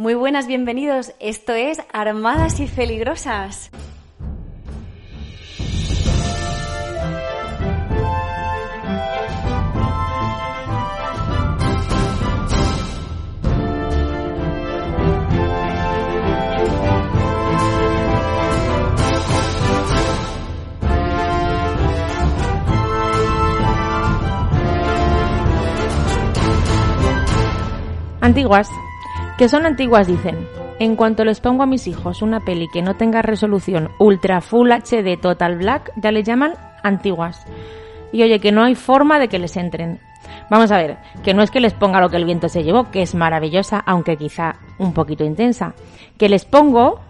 Muy buenas, bienvenidos. Esto es Armadas y Peligrosas. Antiguas. Que son antiguas, dicen. En cuanto les pongo a mis hijos una peli que no tenga resolución ultra full HD total black, ya le llaman antiguas. Y oye, que no hay forma de que les entren. Vamos a ver, que no es que les ponga lo que el viento se llevó, que es maravillosa, aunque quizá un poquito intensa. Que les pongo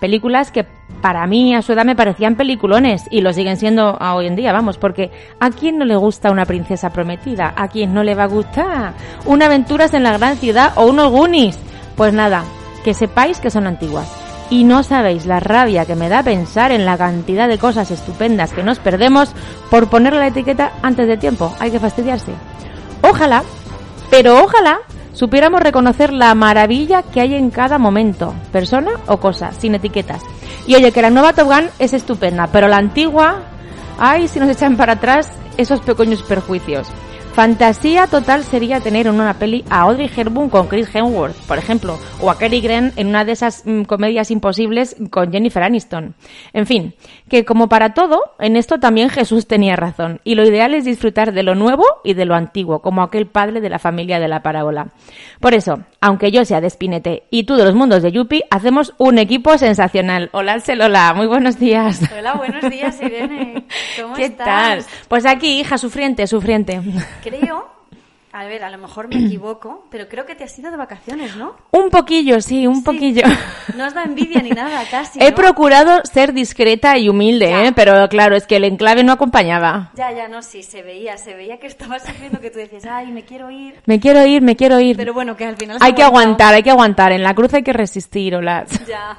películas que para mí a su edad me parecían peliculones y lo siguen siendo hoy en día, vamos, porque ¿a quién no le gusta una princesa prometida? ¿A quién no le va a gustar una aventuras en la gran ciudad o unos Goonies? Pues nada, que sepáis que son antiguas. Y no sabéis la rabia que me da pensar en la cantidad de cosas estupendas que nos perdemos por ponerle la etiqueta antes de tiempo. Hay que fastidiarse. Ojalá, pero ojalá supiéramos reconocer la maravilla que hay en cada momento, persona o cosa, sin etiquetas. Y oye, que la nueva Top Gun es estupenda, pero la antigua, ay, si nos echan para atrás esos pequeños perjuicios. Fantasía total sería tener en una peli a Audrey Hepburn con Chris Hemsworth, por ejemplo, o a Cary Grant en una de esas mm, comedias imposibles con Jennifer Aniston. En fin, que como para todo, en esto también Jesús tenía razón, y lo ideal es disfrutar de lo nuevo y de lo antiguo, como aquel padre de la familia de la parábola. Por eso, aunque yo sea de Spinete y tú de los mundos de Yupi, hacemos un equipo sensacional. Hola, Celola, muy buenos días. Hola, buenos días, Irene. ¿Cómo ¿Qué estás? tal? Pues aquí, hija, sufriente, sufriente. Creo, a ver, a lo mejor me equivoco, pero creo que te has ido de vacaciones, ¿no? Un poquillo, sí, un Sí. poquillo. No os da envidia ni nada, casi. He ¿no? procurado ser discreta y humilde, Ya. ¿eh? pero claro, es que el enclave no acompañaba. Ya, ya, no, sí, se veía, se veía que estabas sufriendo, que tú decías, ay, me quiero ir. Me quiero ir, me quiero ir. Pero bueno, que al final... hay que aguantar, hay que aguantar. En la cruz hay que resistir, hola. Ya.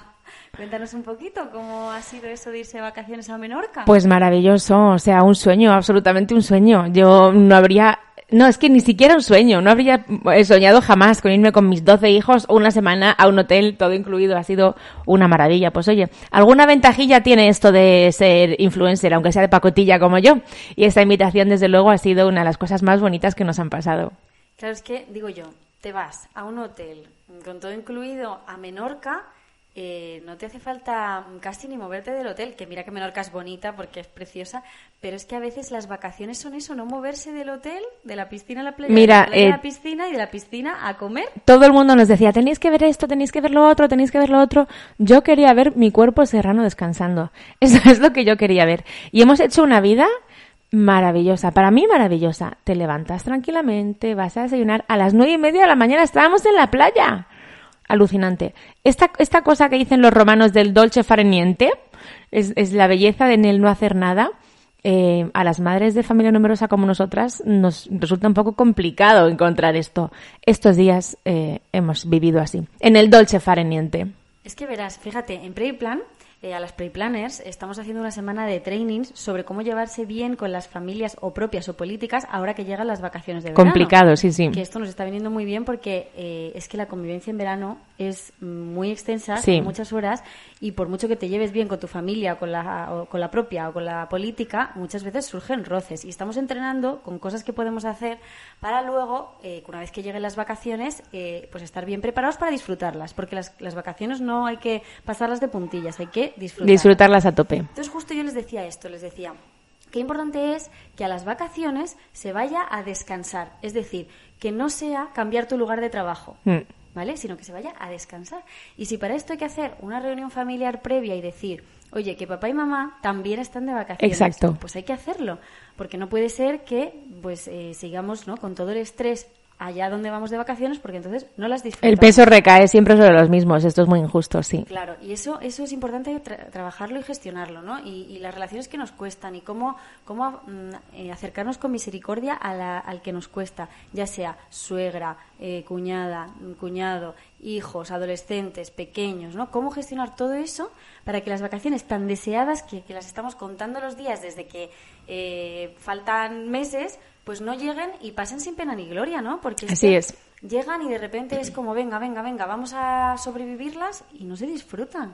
Cuéntanos un poquito cómo ha sido eso de irse de vacaciones a Menorca. Pues maravilloso, o sea, un sueño, absolutamente un sueño. Yo no habría, no, es que ni siquiera un sueño, no habría soñado jamás con irme con mis 12 hijos una semana a un hotel, todo incluido, ha sido una maravilla. Pues oye, alguna ventajilla tiene esto de ser influencer, aunque sea de pacotilla como yo. Y esta invitación, desde luego, ha sido una de las cosas más bonitas que nos han pasado. Claro, es que, digo yo, te vas a un hotel con todo incluido a Menorca, eh, no te hace falta casi ni moverte del hotel, que mira que Menorca es bonita porque es preciosa, pero es que a veces las vacaciones son eso, no moverse del hotel, de la piscina a la playa, Mira, de la playa a eh, la piscina y de la piscina a comer. todo el mundo nos decía, tenéis que ver esto, tenéis que ver lo otro, tenéis que ver lo otro. Yo quería ver mi cuerpo serrano descansando. Eso es lo que yo quería ver. Y hemos hecho una vida maravillosa, para mí maravillosa. Te levantas tranquilamente, vas a desayunar. A las nueve y media de la mañana estábamos en la playa. Alucinante. Esta, esta cosa que dicen los romanos del dolce fare niente, es, es la belleza de en el no hacer nada. Eh, a las madres de familia numerosa como nosotras nos resulta un poco complicado encontrar esto. Estos días eh, hemos vivido así, en el dolce fare niente. Es que verás, fíjate, en Preplan, eh, a las Preplanners, estamos haciendo una semana de trainings sobre cómo llevarse bien con las familias o propias o políticas ahora que llegan las vacaciones de verano. Complicado, sí, sí. Que esto nos está viniendo muy bien porque eh, es que la convivencia en verano es muy extensa, Sí. muchas horas, y por mucho que te lleves bien con tu familia, o con la, o con la propia o con la política, muchas veces surgen roces. Y estamos entrenando con cosas que podemos hacer para luego, eh, una vez que lleguen las vacaciones, eh, pues estar bien preparados para disfrutarlas. Porque las, las vacaciones no hay que pasarlas de puntillas, hay que disfrutarlas. Disfrutarlas a tope. Entonces justo yo les decía esto, les decía, qué importante es que a las vacaciones se vaya a descansar, es decir, que no sea cambiar tu lugar de trabajo. Mm. ¿Vale? Sino que se vaya a descansar. Y si para esto hay que hacer una reunión familiar previa y decir, oye, que papá y mamá también están de vacaciones. Exacto. Pues hay que hacerlo. Porque no puede ser que pues eh, sigamos ¿no? con todo el estrés allá donde vamos de vacaciones, porque entonces no las disfrutamos. El peso recae siempre sobre los mismos. Esto es muy injusto, sí. Claro, y eso, eso es importante tra- trabajarlo y gestionarlo, ¿no? Y, y las relaciones que nos cuestan y cómo, cómo mm, eh, acercarnos con misericordia a la- al que nos cuesta, ya sea suegra, eh, cuñada, mm, cuñado, hijos, adolescentes, pequeños, ¿no? Cómo gestionar todo eso para que las vacaciones tan deseadas, que, que las estamos contando los días desde que eh, faltan meses, pues no lleguen y pasen sin pena ni gloria, ¿no? Porque es Así es. llegan y de repente es como, venga, venga, venga, vamos a sobrevivirlas y no se disfrutan.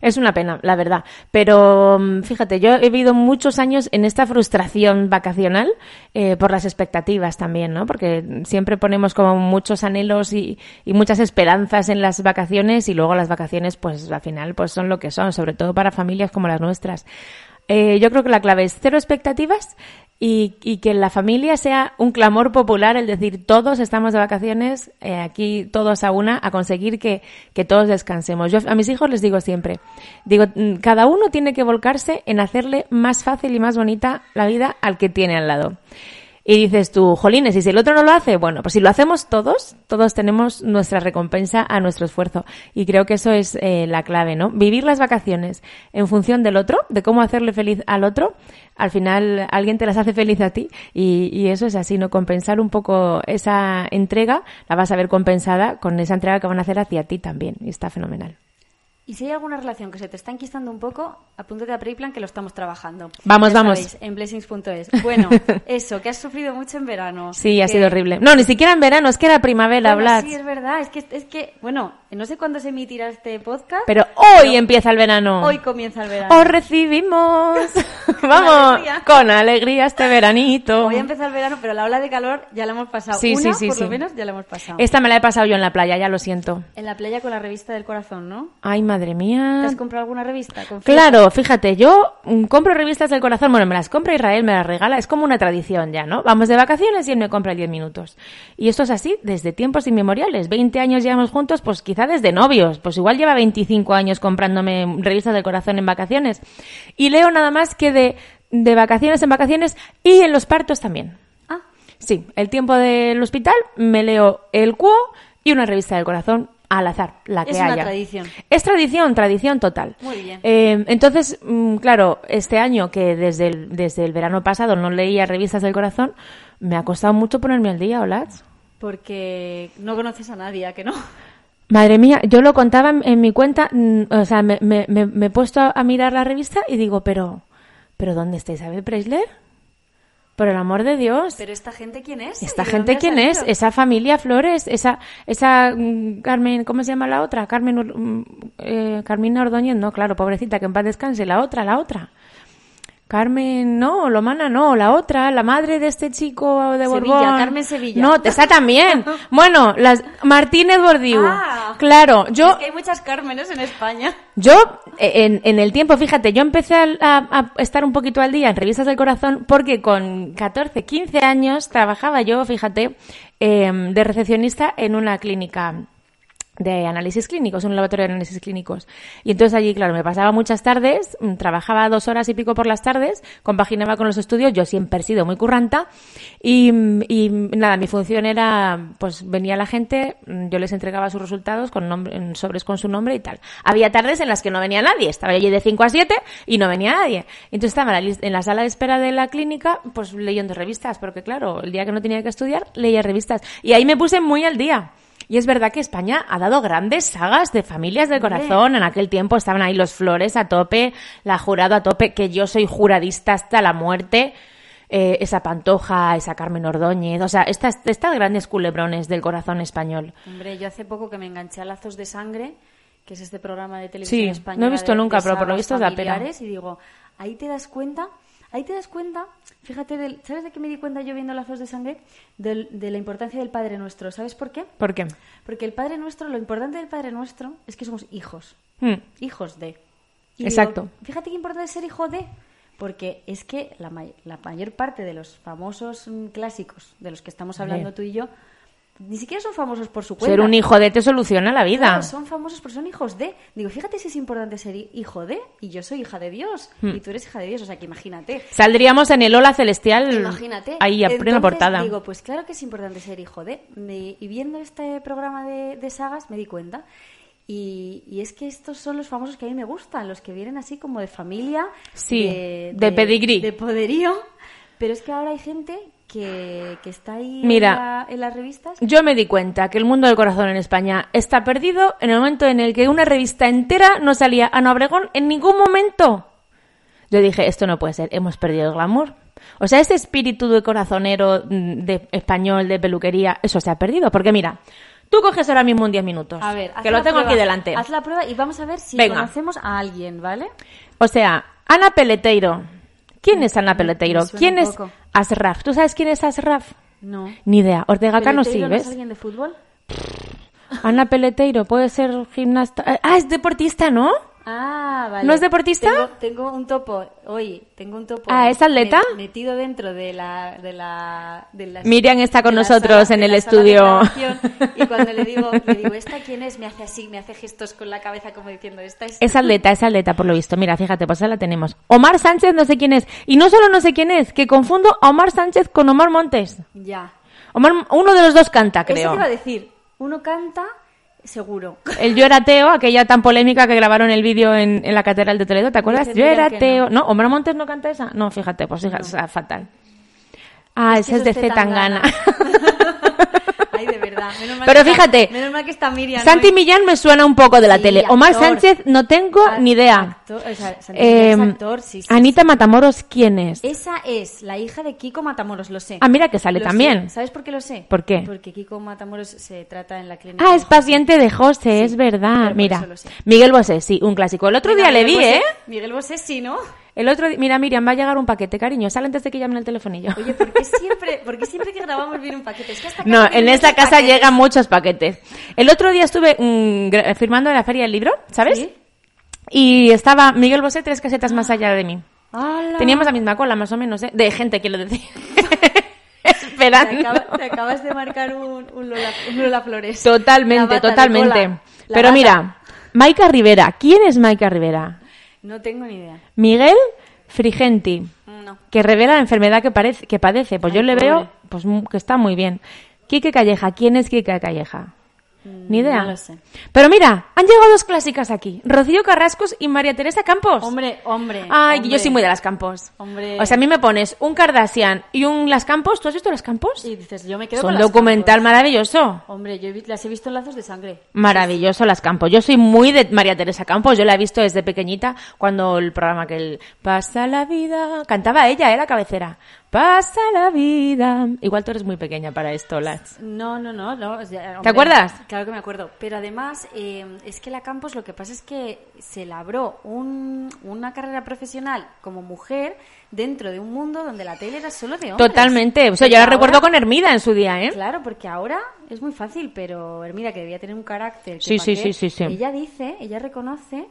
Es una pena, la verdad. Pero mm, fíjate, yo he vivido muchos años en esta frustración vacacional eh, por las expectativas también, ¿no? Porque siempre ponemos como muchos anhelos y, y muchas esperanzas en las vacaciones y luego las vacaciones, pues al final, pues son lo que son, sobre todo para familias como las nuestras. Eh, yo creo que la clave es cero expectativas y, y que la familia sea un clamor popular el decir todos estamos de vacaciones, eh, aquí todos a una, a conseguir que, que todos descansemos. Yo a mis hijos les digo siempre, digo, mm, cada uno tiene que volcarse en hacerle más fácil y más bonita la vida al que tiene al lado. Y dices tú, jolines, y si el otro no lo hace, bueno, pues si lo hacemos todos, todos tenemos nuestra recompensa a nuestro esfuerzo. Y creo que eso es eh, la clave, ¿no? Vivir las vacaciones en función del otro, de cómo hacerle feliz al otro. Al final alguien te las hace feliz a ti y, y eso es así, ¿no? Compensar un poco esa entrega, la vas a ver compensada con esa entrega que van a hacer hacia ti también. Y está fenomenal. Y si hay alguna relación que se te está enquistando un poco, apúntate a Preplan que lo estamos trabajando. Vamos, Ya vamos. sabéis, en blessings.es. Bueno, eso, que has sufrido mucho en verano. Sí, ha sido horrible. No, ni siquiera en verano, es que era primavera, Bueno, Blas. sí, es verdad. Es que, es que, bueno, no sé cuándo se emitirá este podcast. Pero hoy empieza el verano. Hoy comienza el verano. Os recibimos. Vamos, alegría. con alegría este veranito. Hoy empieza el verano, pero la ola de calor ya la hemos pasado. Sí, Una, sí, sí, por lo menos, ya la hemos pasado. Esta me la he pasado yo en la playa, ya lo siento. En la playa con la revista del corazón, ¿no? Ay, madre ¿Te mía. has comprado alguna revista? Confía. Claro, fíjate, yo mm, compro revistas del corazón, bueno, me las compra Israel, me las regala, es como una tradición ya, ¿no? Vamos de vacaciones y él me compra 10 minutos. Y esto es así desde tiempos inmemoriales. 20 años llevamos juntos, pues quizá desde novios, pues igual lleva 25 años comprándome revistas del corazón en vacaciones. Y leo nada más que de, de vacaciones en vacaciones y en los partos también. Ah, Sí, el tiempo del hospital me leo el cuo y una revista del corazón al azar, la que Es una haya. tradición. Es tradición, tradición total. Muy bien. Eh, entonces, mm, claro, este año que desde el, desde el verano pasado no leía revistas del corazón, me ha costado mucho ponerme al día, Olaz. porque no conoces a nadie, ¿a que no? Madre mía, yo lo contaba en, mi cuenta, mm, o sea, me, me- me- me he puesto a, a mirar la revista y digo, pero, pero ¿dónde está Isabel Preisler? Por el amor de Dios. Pero esta gente, ¿quién es? ¿Esta ¿Y de gente quién es? Esa familia Flores, esa, esa mm, Carmen, ¿cómo se llama la otra? Carmen, mm, eh, Carmina Ordóñez, no, claro, pobrecita, que en paz descanse. La otra, la otra. Carmen, no, Lomana, no, la otra, la madre de este chico de Sevilla, Borbón. Carmen Sevilla. No, esa también. bueno, las Martínez Bordiú. Ah. claro, yo, Es que hay muchas Cármenes en España. yo, eh, en, en el tiempo, fíjate, yo empecé a, a- a estar un poquito al día en revistas del corazón porque con 14, 15 años trabajaba yo, fíjate, eh, de recepcionista en una clínica de análisis clínicos, un laboratorio de análisis clínicos. Y entonces allí, claro, me pasaba muchas tardes, mm, trabajaba dos horas y pico por las tardes, compaginaba con los estudios, yo siempre he sido muy curranta y, y nada, mi función era, pues venía la gente, mm, yo les entregaba sus resultados con nombre, sobres con su nombre y tal. Había tardes en las que no venía nadie, estaba allí de 5 a 7 y no venía nadie. Entonces estaba en la sala de espera de la clínica, pues leyendo revistas, porque claro, el día que no tenía que estudiar, leía revistas. Y ahí me puse muy al día. Y es verdad que España ha dado grandes sagas de familias del corazón. En aquel tiempo estaban ahí los Flores a tope, la Jurado a tope, que yo soy juradista hasta la muerte. eh, esa Pantoja, esa Carmen Ordóñez, o sea, estas, estas grandes culebrones del corazón español. Hombre, yo hace poco que me enganché a Lazos de Sangre, que es este programa de televisión Sí, española. no he visto de- nunca, de pero por lo visto es la pena. Y digo, ahí te das cuenta, ahí te das cuenta, fíjate, del- ¿sabes de qué me di cuenta yo viendo Lazos de Sangre? Del- de la importancia del Padre Nuestro. ¿Sabes por qué? ¿Por qué? Porque el Padre Nuestro, lo importante del Padre Nuestro es que somos hijos. Hmm. hijos de. Y Exacto. digo, fíjate qué importante es ser hijo de, porque es que la, may- la mayor parte de los famosos mm, clásicos de los que estamos hablando Sí. tú y yo, ni siquiera son famosos por su cuenta. Ser un hijo de te soluciona la vida. Claro, son famosos porque son hijos de. Digo, fíjate si es importante ser hi- hijo de, y yo soy hija de Dios, Hmm. y tú eres hija de Dios, o sea que imagínate. Saldríamos en el Ola Celestial Imagínate. ahí a plena Entonces, portada. Digo, pues claro que es importante ser hijo de. Me- y viendo este programa de, de sagas me di cuenta. Y, y es que estos son los famosos que a mí me gustan, los que vienen así como de familia, Sí, de pedigrí. de poderío. Pero es que ahora hay gente que, que está ahí Mira. en, la- en las revistas. Yo me di cuenta que el mundo del corazón en España está perdido en el momento en el que una revista entera no salía Ana Obregón en ningún momento. Yo dije, esto no puede ser, hemos perdido el glamour. O sea, ese espíritu de corazonero mm, de español, de peluquería, eso se ha perdido. Porque mira, tú coges ahora mismo un 10 minutos. A ver, haz que lo la tengo prueba. aquí delante. Haz la prueba y vamos a ver si Venga. conocemos a alguien, ¿vale? O sea, Ana Peleteiro. ¿Quién es Ana Peleteiro? ¿Quién es poco. Asraf? ¿Tú sabes quién es Asraf? No. Ni idea. Ortega Cano sí, ¿Peleteiro no es ¿ves? alguien de fútbol? Ana Peleteiro puede ser gimnasta. Ah, es deportista, ¿no? Ah, vale. ¿No es deportista? Tengo, tengo un topo, oye, tengo un topo. Ah, ¿es atleta? met- Metido dentro de la... De la, de la- Miriam está con nosotros sala- en el estudio. Y cuando le digo, le digo, ¿esta quién es? Me hace así, me hace gestos con la cabeza como diciendo, esta es... Es atleta, es atleta, por lo visto. Mira, fíjate, pues ahí la tenemos. Omar Sánchez, no sé quién es. Y no solo no sé quién es, que confundo a Omar Sánchez con Omar Montes. Ya. Omar, uno de los dos canta, Eso te creo. iba a decir. Uno canta, seguro. El Yo era ateo, aquella tan polémica que grabaron el vídeo en, en la Catedral de Toledo, ¿te acuerdas? Yo era ateo. No. Omar Montes no canta esa. No, fíjate, pues fíjate, o sea, fatal. Ah, Es ese es de Z Tangana. Ay, de verdad. Menos mal Pero que está- fíjate, menos mal que está Miriam. Santi. Millán me suena un poco de la Sí, tele. Omar actor. Sánchez no tengo Ac- ni idea. actor, o sea, Santi Eh, Millán es actor, sí, sí, Anita. Matamoros, ¿quién es? Esa es la hija de Kiko Matamoros, lo sé. Ah, mira que sale Lo también. sé. ¿Sabes por qué lo sé? ¿Por qué? Porque Kiko Matamoros se trata en la clínica. Ah, es paciente de José, es verdad. Mira. Miguel Bosé, sí, un clásico. El otro día le vi, ¿eh? Miguel Bosé sí, ¿no? El otro día, mira, Miriam, va a llegar un paquete, cariño. Sale antes de que llamen el telefonillo. Oye, ¿por qué siempre, por qué siempre que grabamos viene un paquete? Es que hasta No, en esta casa paquetes. llegan muchos paquetes. El otro día estuve mm, firmando en la Feria del Libro, ¿sabes? ¿Sí? Y estaba Miguel Bosé tres casetas más allá de mí. ¡Hala! Teníamos la misma cola, más o menos, ¿eh? De gente, quiero decir. Te, Esperando. acaba- te acabas de marcar un, un Lola, un Lola Flores. Totalmente, totalmente. Pero bata. mira, Maika Rivera. ¿Quién es Maika Rivera? No tengo ni idea. Miguel Frigenti. No. que revela la enfermedad que, parece, que padece. Pues Ay, yo le pobre. veo pues que está muy bien. Quique Calleja, ¿quién es Quique Calleja? Ni idea. Mm, no lo sé. Pero mira, han llegado dos clásicas aquí. Rocío Carrascos y María Teresa Campos. Hombre, hombre. Ay, hombre. yo soy muy de las Campos. Hombre. O sea, a mí me pones un Kardashian y un Las Campos. ¿Tú has visto Las Campos? Y dices, yo me quedo Es con un las documental Campos. maravilloso. Hombre, yo he las he visto en lazos de sangre. Maravilloso Las Campos. Yo soy muy de María Teresa Campos. Yo la he visto desde pequeñita cuando el programa que el Pasa la vida cantaba ella, ¿eh? La cabecera. Pasa la vida. Igual tú eres muy pequeña para esto, Las. No, no, no. no o sea, ¿Te acuerdas? Claro que me acuerdo. Pero además, eh, es que la Campos lo que pasa es que se labró un- una carrera profesional como mujer dentro de un mundo donde la tele era solo de hombres. Totalmente. O sea, Porque yo la ahora- recuerdo con Hermida en su día, ¿eh? Claro, porque ahora es muy fácil, pero Hermida, que debía tener un carácter. que Sí, sí, sí, sí, sí. Ella dice, ella reconoce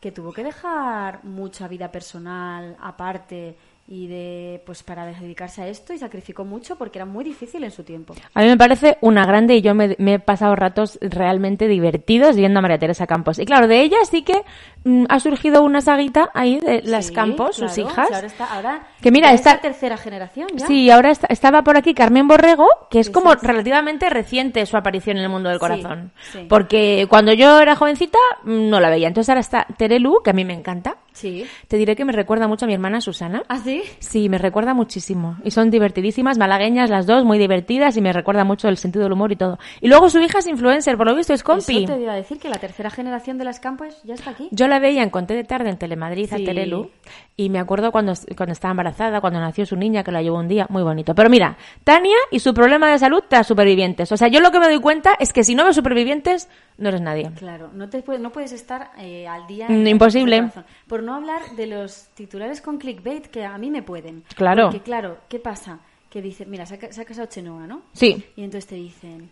que tuvo que dejar mucha vida personal aparte y de pues para dedicarse a esto y sacrificó mucho porque era muy difícil en su tiempo. A mí me parece una grande y yo me, me he pasado ratos realmente divertidos viendo a María Teresa Campos. Y claro, de ella sí que mm, ha surgido una saguita ahí de las Sí, Campos, sus hijas. ahora está, ahora Que mira, ya es esta- tercera generación ya. Sí, ahora está- estaba por aquí Carmen Borrego, que es Sí, como sí, relativamente reciente su aparición en el mundo del corazón. sí. Porque cuando yo era jovencita mm, no la veía. Entonces ahora está Terelu, que a mí me encanta. Sí. Te diré que me recuerda mucho a mi hermana Susana. ¿Ah, sí? Sí, me recuerda muchísimo. Y son divertidísimas, malagueñas las dos, muy divertidas y me recuerda mucho el sentido del humor y todo. Y luego su hija es influencer, por lo visto es compi. Eso te iba a decir que la tercera generación de las Campos ya está aquí. Yo la veía en Conté de Tarde en Telemadrid a Sí. Terelu y me acuerdo cuando, cuando estaba embarazada, cuando nació su niña, que la llevó un día, muy bonito. Pero mira, Tania y su problema de salud tras supervivientes. O sea, yo lo que me doy cuenta es que si no ves supervivientes, no eres nadie. Claro, no, te puedes, no puedes estar eh, al día. En imposible. Por no hablar de los titulares con clickbait que a mí me pueden. Claro. Porque, claro, ¿qué pasa? Que dicen, mira, se ha, casado Chenoa, ¿no? Sí. Y entonces te dicen,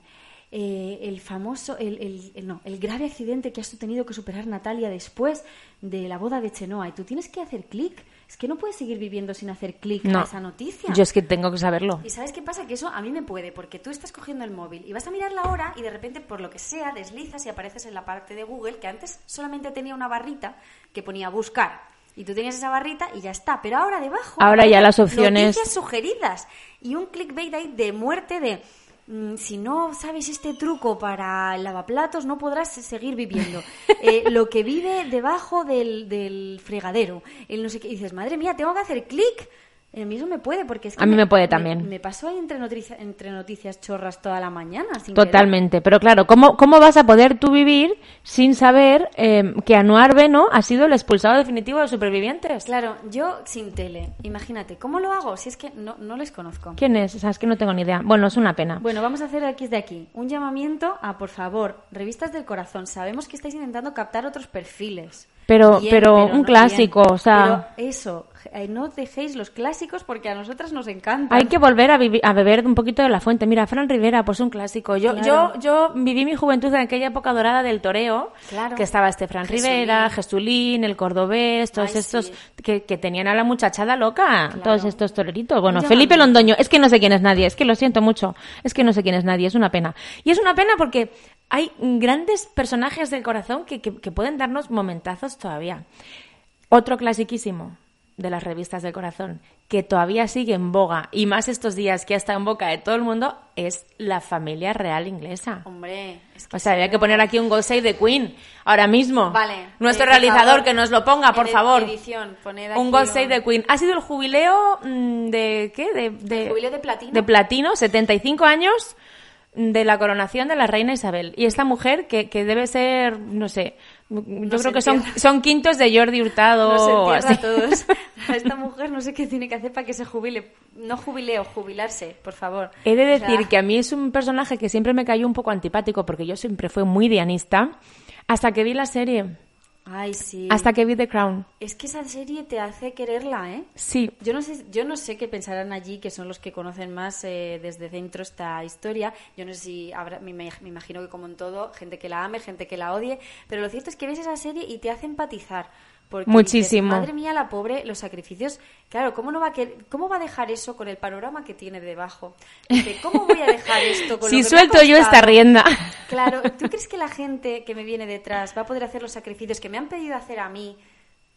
eh, el famoso, el, el- el- no, el grave accidente que has tenido que superar Natalia después de la boda de Chenoa. Y tú tienes que hacer clic. Es que no puedes seguir viviendo sin hacer clic No. a esa noticia. Yo es que tengo que saberlo. ¿Y sabes qué pasa? Que eso a mí me puede, porque tú estás cogiendo el móvil y vas a mirar la hora y de repente, por lo que sea, deslizas y apareces en la parte de Google que antes solamente tenía una barrita que ponía buscar. Y tú tenías esa barrita y ya está. Pero ahora debajo. Ahora ya las opciones- Noticias sugeridas. Y un clickbait ahí de muerte de. Mm, Si no sabes este truco para el lavaplatos, no podrás seguir viviendo. Eh, lo que vive debajo del, del fregadero. El no sé qué. Y dices, madre mía, tengo que hacer clic. A mí eso me puede, porque es que A mí me puede también. Me, paso ahí entre, noticia- entre noticias chorras toda la mañana. sin Totalmente, pero claro, ¿cómo, ¿cómo vas a poder tú vivir sin saber eh, que Anuar Beno ha sido el expulsado definitivo de supervivientes? Claro, yo sin tele, imagínate, ¿cómo lo hago? Si es que no, no les conozco. ¿Quién es? O sea, es que no tengo ni idea. Bueno, es una pena. Bueno, vamos a hacer aquí de aquí un llamamiento a, por favor, revistas del corazón. Sabemos que estáis intentando captar otros perfiles. Pero- pero un no clásico, o sea- Pero eso, eh, no dejéis los clásicos porque a nosotras nos encantan. Hay que volver a, a beber un poquito de la fuente. Mira, Fran Rivera, pues un clásico. Yo, Claro. yo, yo viví mi juventud en aquella época dorada del toreo, Claro. que estaba este Fran Jesulín. Rivera, Gestulín, el cordobés, todos Ay, estos sí. que, que tenían a la muchachada loca, Claro. todos estos toreritos. Bueno, Felipe. Londoño, es que no sé quién es nadie, es que lo siento mucho, es que no sé quién es nadie, es una pena. Y es una pena porque hay grandes personajes del corazón que, que- que pueden darnos momentazos todavía. Otro clasiquísimo de las revistas del corazón, que todavía sigue en boga, y más estos días que ha estado en boca de todo el mundo, es la familia real inglesa. Hombre, es que O sea, había que poner aquí un God Save the Queen, ahora mismo. Vale. Nuestro Eh, realizador favor, que nos lo ponga, por favor. edición, poned Un aquí God Save un- the Queen. Ha sido el jubileo mm, de, ¿qué? De, de, ¿El jubileo de platino? De platino, 75 años de la coronación de la reina Isabel. Y esta mujer que, que debe ser, no sé, yo No creo que son, son quintos de Jordi Hurtado No o así. a todos. Esta mujer no sé qué tiene que hacer para que se jubile. No jubileo, jubilarse, por favor. He de O sea, decir que a mí es un personaje que siempre me cayó un poco antipático porque yo siempre fui muy dianista hasta que vi la serie, Ay, sí. hasta que vi The Crown. Es que esa serie te hace quererla, ¿eh? Sí, Yo no sé, yo no sé qué pensarán allí, que son los que conocen más eh, desde dentro esta historia. Yo no sé si habrá, me, me imagino que como en todo, gente que la ame, gente que la odie, pero lo cierto es que ves esa serie y te hace empatizar. Porque Muchísimo. dices, Madre mía, la pobre, los sacrificios. Claro, ¿cómo no va a quer- cómo va a dejar eso con el panorama que tiene debajo? Dice, ¿cómo voy a dejar esto con si lo que me ha suelto yo esta rienda. Claro, ¿tú crees que la gente que me viene detrás va a poder hacer los sacrificios que me han pedido hacer a mí?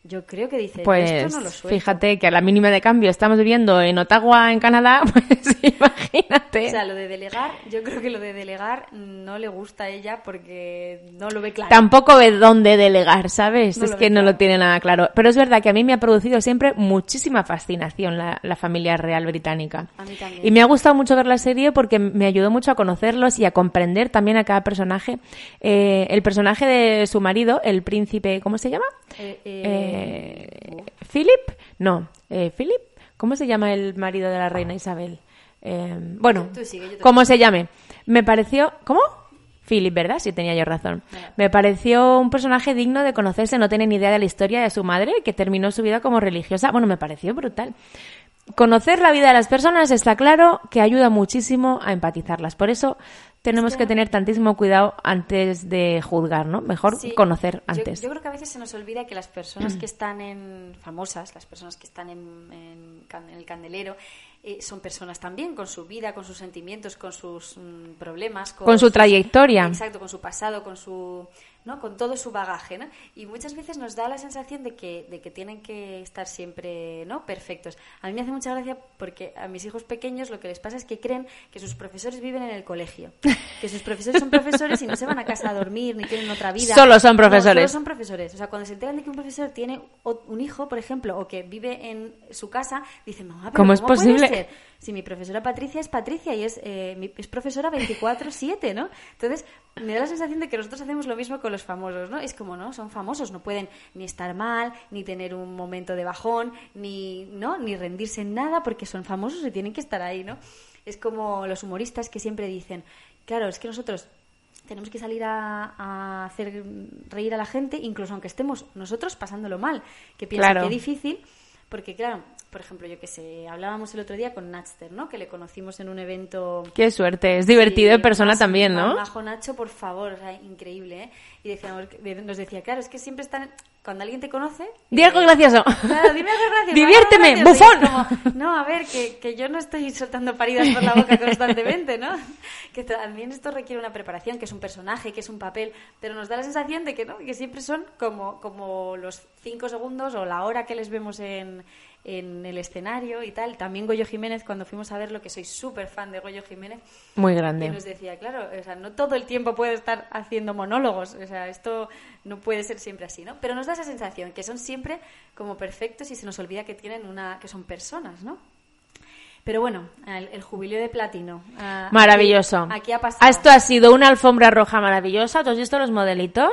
Yo creo que dice, Pues esto no lo suelto. fíjate que a la mínima de cambio estamos viviendo en Ottawa, en Canadá, pues imagínate. O sea, lo de delegar, yo creo que lo de delegar no le gusta a ella porque no lo ve claro. Tampoco ve dónde delegar, ¿sabes? No es que no lo tiene nada claro. Pero es verdad que a mí me ha producido siempre muchísima fascinación la, la familia real británica. A mí también. Y me ha gustado mucho ver la serie porque me ayudó mucho a conocerlos y a comprender también a cada personaje. Eh, el personaje de su marido, el príncipe, ¿cómo se llama? Eh, eh, Eh, ¿Philip? No, eh, ¿Philip? ¿Cómo se llama el marido de la reina Isabel? Eh, bueno, Tú sigue, ¿cómo se llame? Me pareció... ¿Cómo? Philip, ¿verdad? Sí, tenía yo razón. Me pareció un personaje digno de conocerse, no tenía ni idea de la historia de su madre, que terminó su vida como religiosa. Bueno, me pareció brutal. Conocer la vida de las personas está claro que ayuda muchísimo a empatizarlas. Por eso tenemos que tener tantísimo cuidado antes de juzgar, ¿no? Mejor Sí, conocer antes. Yo, creo que a veces se nos olvida que las personas que están en famosas, las personas que están en, en el candelero, eh, son personas también con su vida, con sus sentimientos, con sus mm, problemas, Con su sus- trayectoria. Exacto, con su pasado, con su ¿no? con todo su bagaje, ¿no? Y muchas veces nos da la sensación de que, de que tienen que estar siempre, ¿no? Perfectos. A mí me hace mucha gracia porque a mis hijos pequeños lo que les pasa es que creen que sus profesores viven en el colegio, que sus profesores son profesores y no se van a casa a dormir ni tienen otra vida. Solo son No, profesores. solo son profesores. O sea, cuando se enteran de que un profesor tiene un hijo, por ejemplo, o que vive en su casa, dicen, mamá, pero ¿Cómo es posible? Ser? Si mi profesora Patricia es Patricia y es, eh, es profesora 24-7, ¿no? Entonces, me da la sensación de que nosotros hacemos lo mismo con los famosos, ¿no? Es como, ¿no? Son famosos, no pueden ni estar mal, ni tener un momento de bajón, ni, ¿no? Ni rendirse en nada porque son famosos y tienen que estar ahí, ¿no? Es como los humoristas que siempre dicen, claro, es que nosotros tenemos que salir a, a hacer reír a la gente, incluso aunque estemos nosotros pasándolo mal, que piensa Claro. que difícil, porque claro, por ejemplo, yo que sé, hablábamos el otro día con Natster, ¿no? Que le conocimos en un evento Qué suerte, es divertido Sí, en persona más- también, ¿no? Majo Nacho, por favor, o sea, increíble, ¿eh? Y decíamos, nos decía, claro, es que siempre están, cuando alguien te conoce... Di algo eh, gracioso. Claro, dime algo gracioso. Diviérteme, algo gracioso. Bufón. como, no, a ver, que, que yo no estoy soltando paridas por la boca constantemente, ¿no? Que también esto requiere una preparación, que es un personaje, que es un papel, pero nos da la sensación de que no, que siempre son como, como los cinco segundos o la hora que les vemos en, en el escenario y tal. También Goyo Jiménez, cuando fuimos a verlo, que soy súper fan de Goyo Jiménez, Muy que grande. nos decía, claro, o sea, no todo el tiempo puede estar haciendo monólogos, o sea, esto no puede ser siempre así, ¿no? Pero nos da esa sensación que son siempre como perfectos y se nos olvida que tienen una, que son personas, ¿no? Pero bueno, el, el jubileo de platino. ah, Maravilloso. Aquí, aquí ha pasado. Esto ha sido una alfombra roja maravillosa. ¿Tú has visto los modelitos?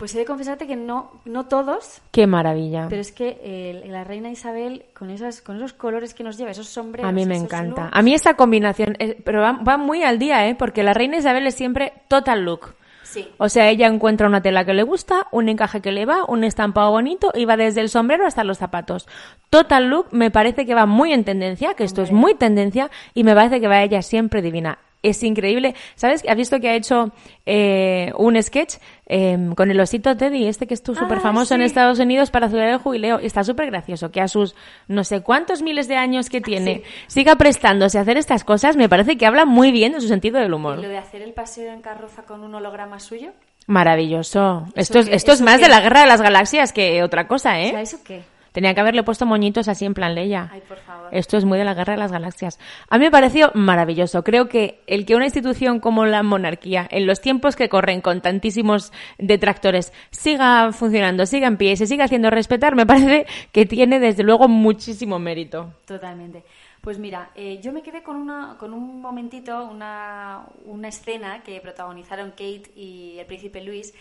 Pues he de confesarte que no, no todos, Qué maravilla. pero es que eh, la reina Isabel, con, esas, con esos colores que nos lleva, esos sombreros. A mí me encanta. looks- A mí esta combinación, eh, pero va, va muy al día, ¿eh? Porque la reina Isabel es siempre total look. Sí, O sea, ella encuentra una tela que le gusta, un encaje que le va, un estampado bonito y va desde el sombrero hasta los zapatos. Total look me parece que va muy en tendencia, que esto es muy tendencia y me parece que va ella siempre divina. Es increíble. ¿Sabes? ¿Has visto que ha hecho eh, un sketch eh, con el osito Teddy, este que es tú súper famoso en sí. Estados Unidos para celebrar el jubileo? Está súper gracioso que a sus no sé cuántos miles de años que tiene siga prestándose a hacer estas cosas. Me parece que habla muy bien de su sentido del humor. y lo de hacer el paseo en carroza con un holograma suyo. Maravilloso. Esto esto es más qué? de la guerra de las galaxias que otra cosa, O sea, ¿eh? ¿eso qué? Tenía que haberle puesto moñitos así en plan Leia. Ay, por favor. Esto es muy de la guerra de las galaxias. A mí me pareció maravilloso. Creo que el que una institución como la monarquía, en los tiempos que corren con tantísimos detractores, siga funcionando, siga en pie y se siga haciendo respetar, me parece que tiene desde luego muchísimo mérito. Totalmente. Pues mira, eh, yo me quedé con, una, con un momentito, una, una escena que protagonizaron Kate y el príncipe Luis,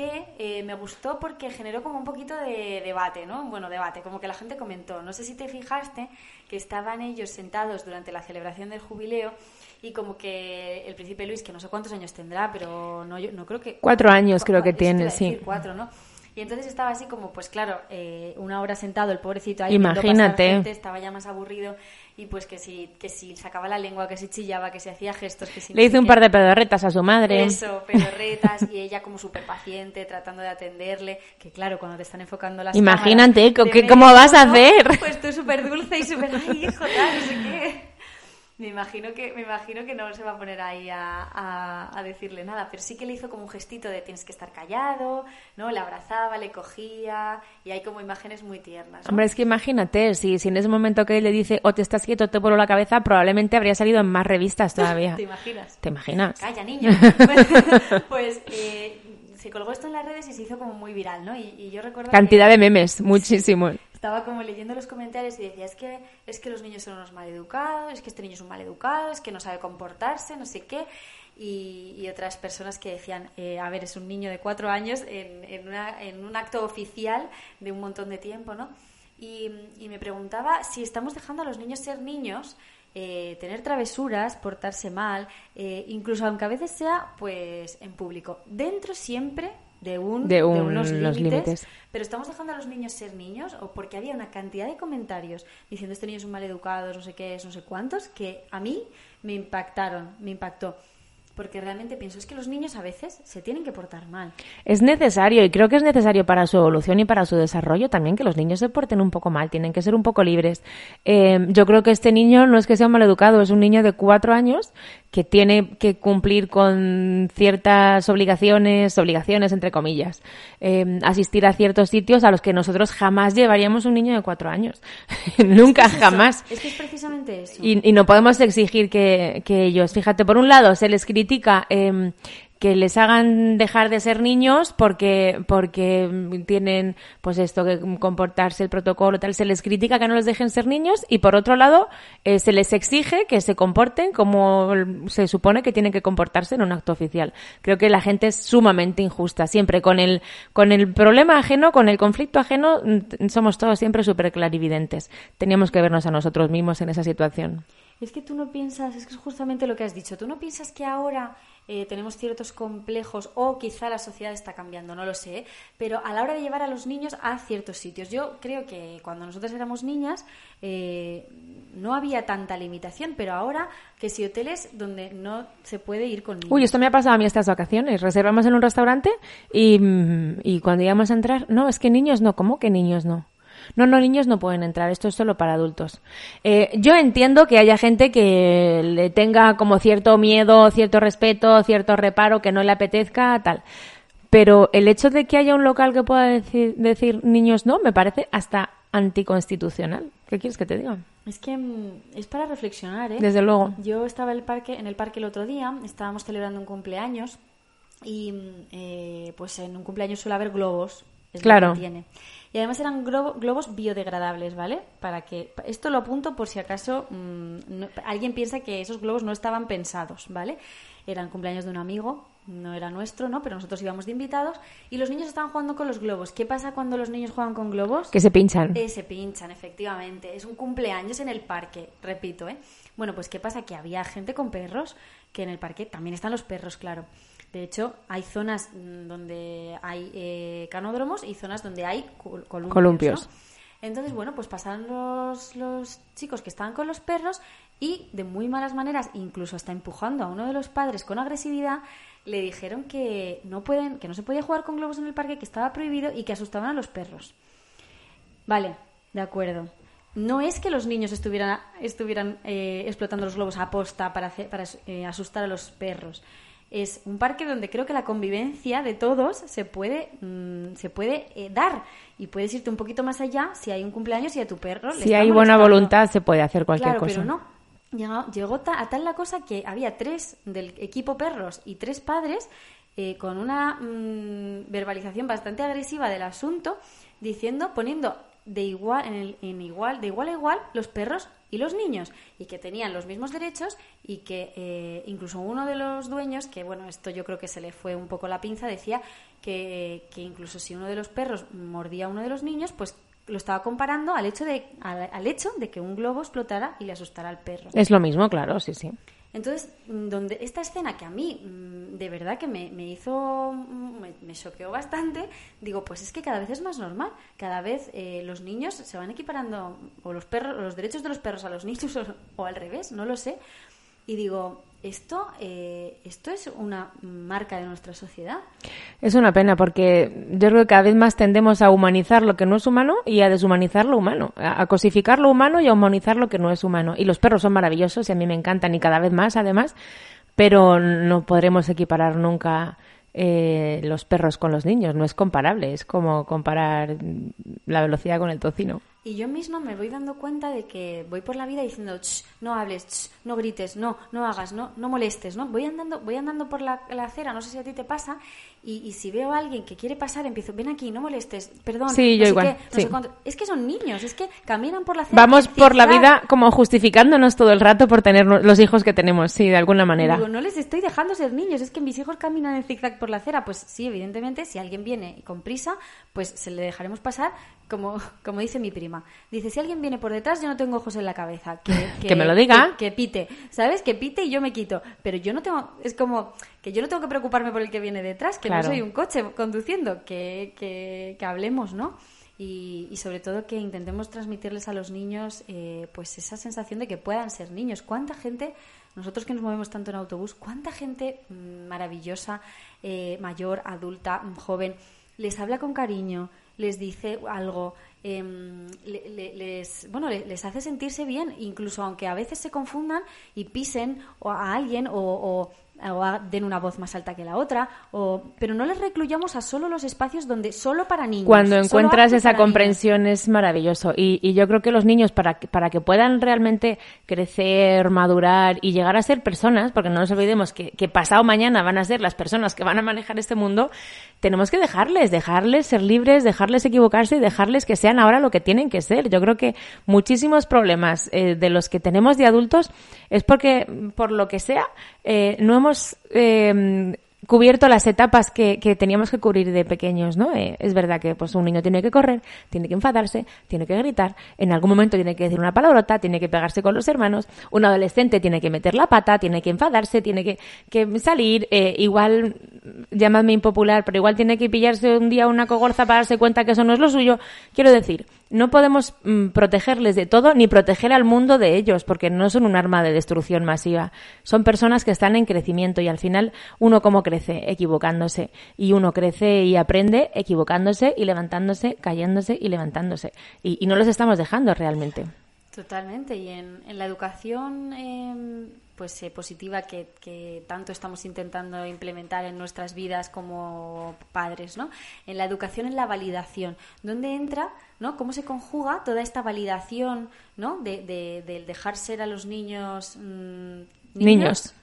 que eh, me gustó porque generó como un poquito de debate, ¿no? Bueno, debate, como que la gente comentó. No sé si te fijaste que estaban ellos sentados durante la celebración del jubileo y como que el príncipe Luis, que no sé cuántos años tendrá, pero no, yo, no creo que... Cuatro años creo que tiene, decir, sí. Cuatro, ¿no? Y entonces estaba así como, pues claro, eh, una hora sentado el pobrecito ahí. Imagínate. gente, estaba ya más aburrido y pues que si, que si sacaba la lengua, que si chillaba, que si hacía gestos, que si... Le sé un par de pedorretas a su madre. Eso, pedorretas y ella como súper paciente tratando de atenderle, que claro, cuando te están enfocando las Imagínate, cámaras ¿qué- cómo vas a hacer? Pues tú súper dulce y súper, ay, hijo, tal, no sé qué. Me imagino que, me imagino que no se va a poner ahí a, a- a decirle nada, pero sí que le hizo como un gestito de tienes que estar callado, ¿no? Le abrazaba, le cogía y hay como imágenes muy tiernas. ¿no? Hombre, es que imagínate, si, si en ese momento que él le dice o te estás quieto, te vuelo la cabeza, probablemente habría salido en más revistas todavía. ¿Te imaginas? ¿Te imaginas? Calla, niño. Pues, pues, eh, se colgó esto en las redes y se hizo como muy viral, ¿no? Y, y yo recuerdo Cantidad que de memes, muchísimo. Estaba como leyendo los comentarios y decía, es que, es que los niños son unos maleducados, es que este niño es un maleducado, es que no sabe comportarse, no sé qué. Y, otras personas que decían, eh, a ver, es un niño de cuatro años en, en, un acto oficial de un montón de tiempo, ¿no? Y, y me preguntaba si estamos dejando a los niños ser niños, eh, tener travesuras, portarse mal, eh, incluso aunque a veces sea pues en público, dentro siempre de, un, De un- unos límites, pero estamos dejando a los niños ser niños o porque había una cantidad de comentarios diciendo este niño es un maleducado, no sé qué es, no sé cuántos, que a mí me impactaron, me impactó. Porque realmente pienso, es que los niños a veces se tienen que portar mal. Es necesario, y creo que es necesario para su evolución y para su desarrollo también que los niños se porten un poco mal, tienen que ser un poco libres. Eh, yo creo que este niño no es que sea un maleducado, es un niño de cuatro años que tiene que cumplir con ciertas obligaciones, obligaciones entre comillas, eh, asistir a ciertos sitios a los que nosotros jamás llevaríamos un niño de cuatro años. Nunca, Es eso, jamás. Es que es precisamente eso. Y, y no podemos exigir que, que ellos, fíjate, por un lado se les critica eh, que les hagan dejar de ser niños porque porque tienen pues esto que comportarse el protocolo tal se les critica que no les dejen ser niños y por otro lado eh, se les exige que se comporten como se supone que tienen que comportarse en un acto oficial. Creo que la gente es sumamente injusta. Siempre con el con el problema ajeno con el conflicto ajeno mm, somos todos siempre súper clarividentes teníamos que vernos a nosotros mismos en esa situación Es que tú no piensas, es que es justamente lo que has dicho, tú no piensas que ahora eh, tenemos ciertos complejos o quizá la sociedad está cambiando, no lo sé, pero a la hora de llevar a los niños a ciertos sitios, yo creo que cuando nosotros éramos niñas eh, no había tanta limitación, pero ahora que si hoteles donde no se puede ir con niños. Uy, esto me ha pasado a mí estas vacaciones. Reservamos en un restaurante y, mm, y cuando íbamos a entrar, no, es que niños no, ¿cómo que niños no? No, no, niños no pueden entrar, esto es solo para adultos. Eh, yo entiendo que haya gente que le tenga como cierto miedo, cierto respeto, cierto reparo, que no le apetezca, tal. Pero el hecho de que haya un local que pueda decir, decir niños no, me parece hasta anticonstitucional. ¿Qué quieres que te diga? Es que mm, es para reflexionar, ¿eh? Desde luego. Yo estaba en el parque, en el parque el otro día, estábamos celebrando un cumpleaños y mm, eh, pues en un cumpleaños suele haber globos. Es lo Claro. que tiene. Y además eran globo- globos biodegradables, ¿vale? Para que esto lo apunto por si acaso mm, no- alguien piensa que esos globos no estaban pensados, ¿vale? Eran cumpleaños de un amigo, no era nuestro, ¿no? Pero nosotros íbamos de invitados y los niños estaban jugando con los globos. ¿Qué pasa cuando los niños juegan con globos? Que se pinchan. Eh, se pinchan, efectivamente. Es un cumpleaños en el parque, repito, ¿eh? Bueno, pues ¿qué pasa? Que había gente con perros, que en el parque también están los perros, claro. De hecho, hay zonas donde hay eh, canódromos y zonas donde hay col- columpios. Columpios. ¿no? Entonces, bueno, pues pasaron los, los chicos que estaban con los perros y de muy malas maneras, incluso hasta empujando a uno de los padres con agresividad, le dijeron que no pueden, que no se podía jugar con globos en el parque, que estaba prohibido y que asustaban a los perros. Vale, de acuerdo. No es que los niños estuvieran, estuvieran eh, explotando los globos a posta para, hacer- para eh, asustar a los perros. Es un parque donde creo que la convivencia de todos se puede, mm, se puede eh, dar. Y puedes irte un poquito más allá si hay un cumpleaños y a tu perro le Si hay buena voluntad, se puede hacer cualquier Claro, cosa. pero no. Llegó, llegó ta- a tal la cosa que había tres del equipo perros y tres padres eh, con una mm, verbalización bastante agresiva del asunto, diciendo, poniendo de igual, en, el- en igual, de igual a igual los perros y los niños y que tenían los mismos derechos y que eh, incluso uno de los dueños, que bueno, esto yo creo que se le fue un poco la pinza, decía que, que incluso si uno de los perros mordía a uno de los niños, pues lo estaba comparando al hecho de al, al hecho de que un globo explotara y le asustara al perro. Es lo mismo, claro, sí, sí. Entonces, mm, donde esta escena que a mí mm, de verdad que me, me hizo, mm, me, choqueó bastante, digo, pues es que cada vez es más normal. Cada vez eh, los niños se van equiparando, o los perros, los derechos de los perros a los niños, o, o al revés, no lo sé. Y digo, esto, eh, esto es una marca de nuestra sociedad. Es una pena porque yo creo que cada vez más tendemos a humanizar lo que no es humano y a deshumanizar lo humano, a cosificar lo humano y a humanizar lo que no es humano. Y los perros son maravillosos y a mí me encantan y cada vez más además, pero no podremos equiparar nunca eh, los perros con los niños, no es comparable, es como comparar la velocidad con el tocino. Y yo misma me voy dando cuenta de que voy por la vida diciendo, "Ch, no hables, ch, no grites, no, no hagas, no, no molestes, ¿no? Voy andando, voy andando por la, la acera, no sé si a ti te pasa, y, y si veo a alguien que quiere pasar, empiezo, ven aquí, no molestes, perdón, Sí, yo igual, qué, no sí. sé cuánto". Es que son niños, es que caminan por la acera. Vamos por la vida como justificándonos todo el rato por tener los hijos que tenemos, sí, de alguna manera. Digo, no les estoy dejando ser niños, es que mis hijos caminan en zigzag por la acera. Pues sí, evidentemente, si alguien viene con prisa, pues se le dejaremos pasar, como, como dice mi prima. Dice, si alguien viene por detrás, yo no tengo ojos en la cabeza. Que, Que me lo diga. Que, que pite, ¿sabes? Que pite y yo me quito. Pero yo no tengo, es como que yo no tengo que preocuparme por el que viene detrás, que Claro. no soy un coche conduciendo, que, que, que hablemos, ¿no? Y, y sobre todo que intentemos transmitirles a los niños eh, pues esa sensación de que puedan ser niños. ¿Cuánta gente, nosotros que nos movemos tanto en autobús, cuánta gente mm, maravillosa, eh, mayor, adulta, mm, joven, les habla con cariño, les dice algo, em, le- le- les, bueno, le- les hace sentirse bien, incluso aunque a veces se confundan y pisen a alguien o, o- o den una voz más alta que la otra, o, pero no les recluyamos a solo los espacios donde solo para niños. Cuando encuentras esa niños. comprensión es maravilloso. Y, y yo creo que los niños, para, que- para que puedan realmente crecer, madurar y llegar a ser personas, porque no nos olvidemos que, que pasado mañana van a ser las personas que van a manejar este mundo, tenemos que dejarles, dejarles ser libres, dejarles equivocarse y dejarles que sean ahora lo que tienen que ser. Yo creo que muchísimos problemas eh, de los que tenemos de adultos es porque, por lo que sea, eh, no hemos eh, cubierto las etapas que, que teníamos que cubrir de pequeños, ¿no? Eh, es verdad que pues un niño tiene que correr, tiene que enfadarse, tiene que gritar, en algún momento tiene que decir una palabrota, tiene que pegarse con los hermanos, un adolescente tiene que meter la pata, tiene que enfadarse, tiene que, que salir, eh, igual, llamadme impopular, pero igual tiene que pillarse un día una cogorza para darse cuenta que eso no es lo suyo. Quiero decir, no podemos mm, protegerles de todo ni proteger al mundo de ellos, porque no son un arma de destrucción masiva. Son personas que están en crecimiento y al final uno como crece equivocándose y uno crece y aprende equivocándose y levantándose, cayéndose y levantándose. Y, no los estamos dejando realmente. Totalmente. Y en, en la educación em, pues eh, positiva que, que, tanto estamos intentando implementar en nuestras vidas como padres, ¿no? En la educación, en la validación. ¿Dónde entra, no? ¿Cómo se conjuga toda esta validación, ¿no? De, de, dejar ser a los niños, mm, niños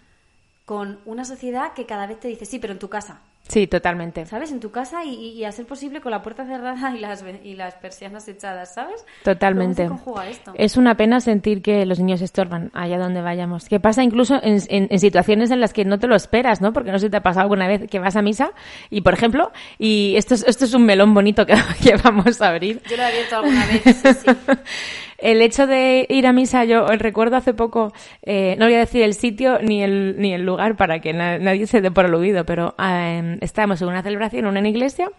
con una sociedad que cada vez te dice, sí, pero en tu casa. Sí, totalmente. ¿Sabes? En tu casa y, y, a ser posible con la puerta cerrada y las, y las persianas echadas, ¿sabes? Totalmente. esto? Es una pena sentir que los niños estorban allá donde vayamos. Que pasa incluso en, en, situaciones en las que no te lo esperas, ¿no? Porque no sé si te ha pasado alguna vez que vas a misa y, por ejemplo, y esto es, esto es un melón bonito que, que vamos a abrir. Yo lo he abierto alguna vez, sí, sí. El hecho de ir a misa, yo recuerdo hace poco, eh, no voy a decir el sitio ni el, ni el lugar para que nadie se dé por aludido, pero eh, estábamos en una celebración en una iglesia.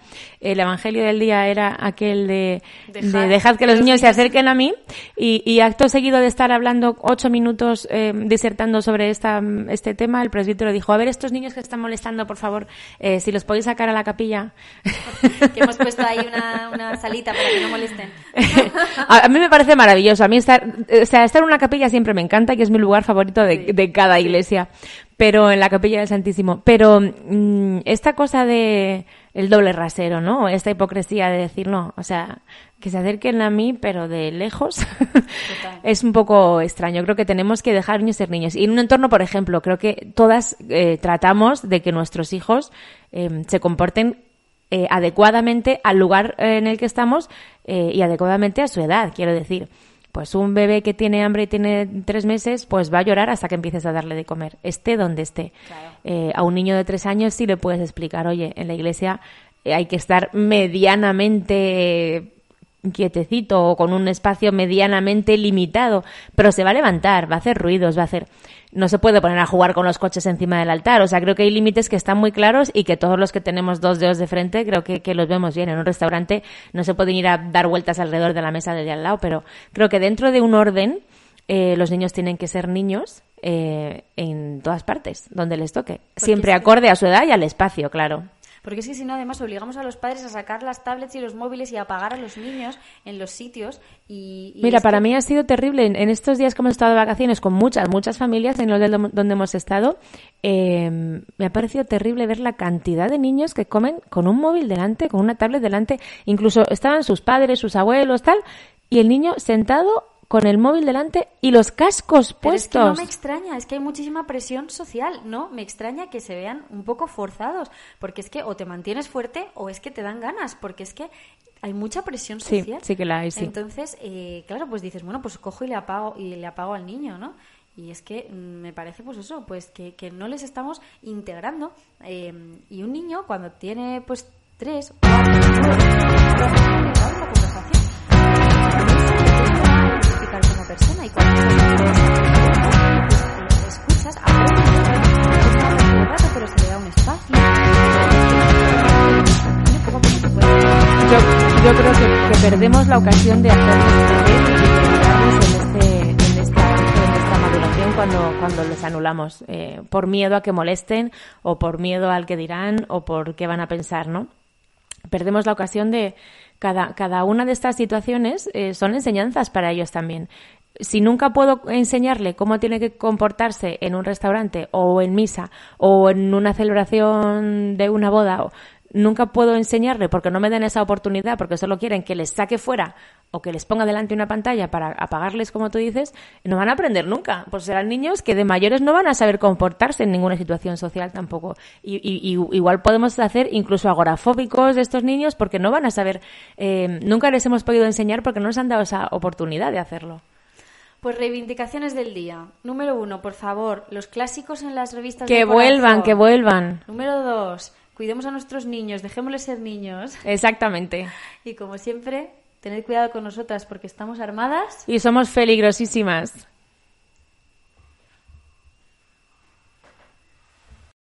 El evangelio del día era aquel de dejad, que los niños se acerquen a mí y, y, acto seguido de estar hablando ocho minutos eh, disertando sobre esta, este tema, el presbítero dijo, a ver, estos niños que están molestando, por favor, eh, si los podéis sacar a la capilla. que hemos puesto ahí una, una salita para que no molesten. a mí me parece maravilloso. A mí estar, o sea, estar en una capilla siempre me encanta, que es mi lugar favorito de, de cada iglesia. Pero en la capilla del Santísimo. Pero mm, esta cosa de el doble rasero, ¿no? Esta hipocresía de decir no, o sea, que se acerquen a mí, pero de lejos, es un poco extraño. Creo que tenemos que dejar niños ser niños. Y en un entorno, por ejemplo, creo que todas eh, tratamos de que nuestros hijos eh, se comporten eh, adecuadamente al lugar en el que estamos eh, y adecuadamente a su edad, quiero decir. Pues un bebé que tiene hambre y tiene tres meses, pues va a llorar hasta que empieces a darle de comer, esté donde esté. Eh, a un niño de tres años sí le puedes explicar, oye, en la iglesia hay que estar medianamente quietecito o con un espacio medianamente limitado, pero se va a levantar, va a hacer ruidos, va a hacer no se puede poner a jugar con los coches encima del altar. O sea, creo que hay límites que están muy claros y que todos los que tenemos dos dedos de frente creo que, que los vemos bien. En un restaurante no se pueden ir a dar vueltas alrededor de la mesa de al lado, pero creo que dentro de un orden eh, los niños tienen que ser niños eh, en todas partes, donde les toque. Siempre acorde a su edad y al espacio, claro. Porque es que si no, además, obligamos a los padres a sacar las tablets y los móviles y a apagar a los niños en los sitios. Y, Mira, para mí ha sido terrible. En, estos días que hemos estado de vacaciones con muchas, muchas familias en los donde hemos estado, eh, me ha parecido terrible ver la cantidad de niños que comen con un móvil delante, con una tablet delante. Incluso estaban sus padres, sus abuelos, tal, y el niño sentado con el móvil delante y los cascos puestos. es que no me extraña, es que hay muchísima presión social, ¿no? Me extraña que se vean un poco forzados, porque es que o te mantienes fuerte o es que te dan ganas, porque es que hay mucha presión social. Sí, sí que la hay, sí. Entonces, eh, claro, pues dices, bueno, pues cojo y le apago, y le apago al niño, ¿no? Y es que mm, me parece, pues eso, pues que, que no les estamos integrando. Eh, y un niño, cuando tiene, pues, tres, como persona y cuando escuchas, aprendes, pero se le da un espacio. Yo, creo que, perdemos la ocasión de hacerles y de en en en esta maduración cuando, cuando les anulamos, eh, por miedo a que molesten o por miedo al que dirán o por qué van a pensar, ¿no? Perdemos la ocasión de, cada, cada una de estas situaciones eh, son enseñanzas para ellos también. Si nunca puedo enseñarle cómo tiene que comportarse en un restaurante o en misa o en una celebración de una boda, o, nunca puedo enseñarle porque no me den esa oportunidad, porque solo quieren que les saque fuera o que les ponga delante una pantalla para apagarles, como tú dices, no van a aprender nunca. Pues serán niños que de mayores no van a saber comportarse en ninguna situación social tampoco. Y, igual podemos hacer incluso agorafóbicos de estos niños porque no van a saber, eh, nunca les hemos podido enseñar porque no nos han dado esa oportunidad de hacerlo. Pues reivindicaciones del día. Número uno, por favor, los clásicos en las revistas. Que vuelvan, que vuelvan. Número dos, cuidemos a nuestros niños, dejémosles ser niños. Exactamente. Y como siempre, tened cuidado con nosotras porque estamos armadas. Y somos peligrosísimas.